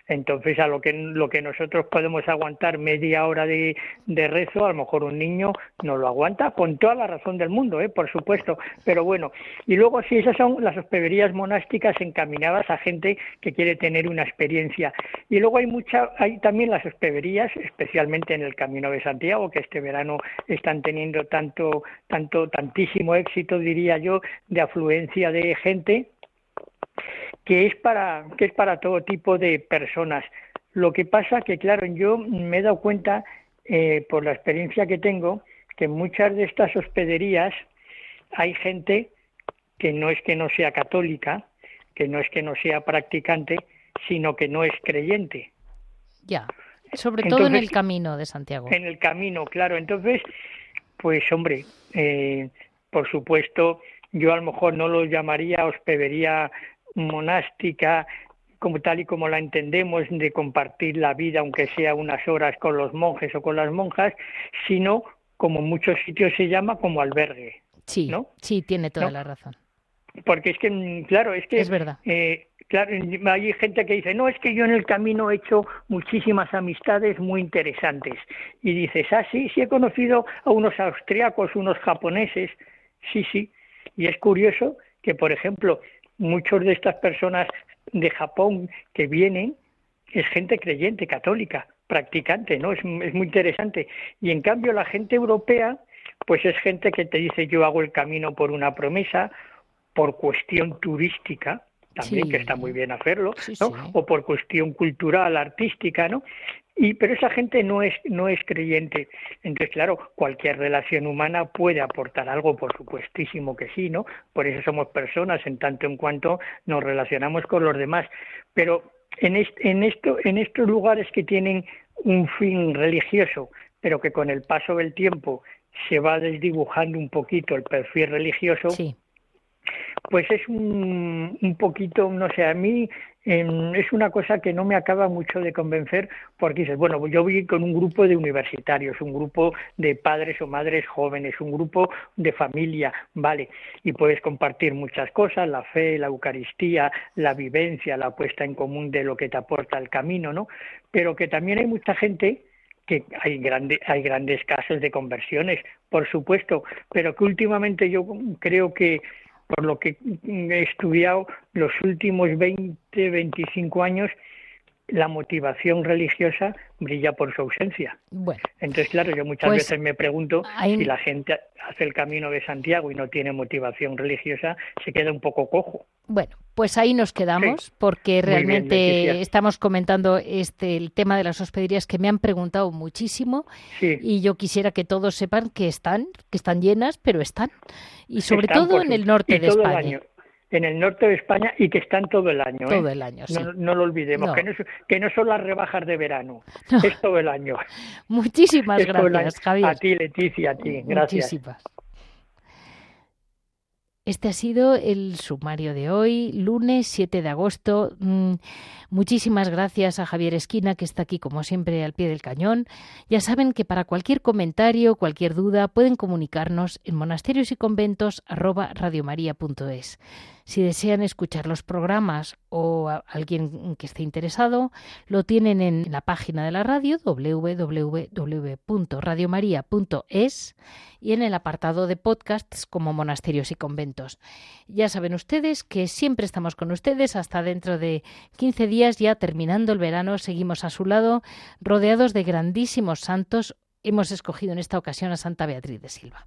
Entonces, a lo que, lo que nosotros podemos aguantar media hora de, rezo, a lo mejor un niño no lo aguanta, con toda la razón del mundo, ¿eh? por supuesto. Pero bueno, y luego sí, esas son las hospederías monásticas encaminadas a gente que quiere tener una experiencia. Y luego hay mucha, hay también las hospederías, especialmente en el Camino de Santiago, que este verano están teniendo tanto, tanto, tantísimo éxito, diría yo, de afluencia de gente que es para que es para todo tipo de personas. Lo que pasa que claro, yo me he dado cuenta eh, por la experiencia que tengo que en muchas de estas hospederías hay gente que no es que no sea católica, que no es que no sea practicante, sino que no es creyente. Ya, sobre todo en el camino de Santiago. En el camino, claro. Entonces, pues hombre, eh, por supuesto, yo a lo mejor no lo llamaría hospedería monástica como tal y como la entendemos de compartir la vida aunque sea unas horas con los monjes o con las monjas, sino como en muchos sitios se llama como albergue. Sí, ¿no? sí, tiene toda la razón. Porque es que, mm, claro, es que... Es verdad. Eh, claro, hay gente que dice, no, es que yo en el camino he hecho muchísimas amistades muy interesantes. Y dices, ah, sí, sí he conocido a unos austriacos, unos japoneses, sí, sí. Y es curioso que, por ejemplo, muchos de estas personas de Japón que vienen es gente creyente, católica, practicante, ¿no? Es, es, muy interesante. Y en cambio la gente europea, pues es gente que te dice yo hago el camino por una promesa, por cuestión turística, también que está muy bien hacerlo, ¿no? O por cuestión cultural, artística, ¿no? Y, pero esa gente no es, no es creyente. Entonces, claro, cualquier relación humana puede aportar algo, por supuestísimo que sí, ¿no? Por eso somos personas en tanto en cuanto nos relacionamos con los demás. Pero en, en, esto, en estos lugares que tienen un fin religioso, pero que con el paso del tiempo se va desdibujando un poquito el perfil religioso, pues es un, un poquito, no sé, a mí es una cosa que no me acaba mucho de convencer porque dices, bueno, yo voy con un grupo de universitarios, un grupo de padres o madres jóvenes, un grupo de familia, vale, y puedes compartir muchas cosas, la fe, la Eucaristía, la vivencia, la puesta en común de lo que te aporta el camino, ¿no? Pero que también hay mucha gente que hay, grande, hay grandes casos de conversiones, por supuesto, pero que últimamente yo creo que por lo que he estudiado los últimos 20, 25 años, la motivación religiosa brilla por su ausencia. Bueno, Entonces, claro, yo muchas pues veces me pregunto si la gente hace el camino de Santiago y no tiene motivación religiosa, se queda un poco cojo. Bueno, pues ahí nos quedamos porque realmente estamos comentando este el tema de las hospederías que me han preguntado muchísimo y yo quisiera que todos sepan que están, que están llenas, pero están. Y sobre todo en el norte de España en el norte de España y que están todo el año. ¿eh? Todo el año, sí. No, lo olvidemos, Que, no, que, no, son las rebajas de verano, es todo el año. Muchísimas gracias, Javier. A ti, Leticia, a ti, gracias. Muchísimas. Este ha sido el sumario de hoy, lunes 7 de agosto. Mm, muchísimas gracias a Javier Esquina, que está aquí como siempre al pie del cañón. Ya saben que para cualquier comentario, cualquier duda, pueden comunicarnos en monasterios y conventos si desean escuchar los programas o alguien que esté interesado, lo tienen en la página de la radio www.radiomaria.es y en el apartado de podcasts como Monasterios y Conventos. Ya saben ustedes que siempre estamos con ustedes hasta dentro de 15 días, ya terminando el verano, seguimos a su lado, rodeados de grandísimos santos. Hemos escogido en esta ocasión a Santa Beatriz de Silva.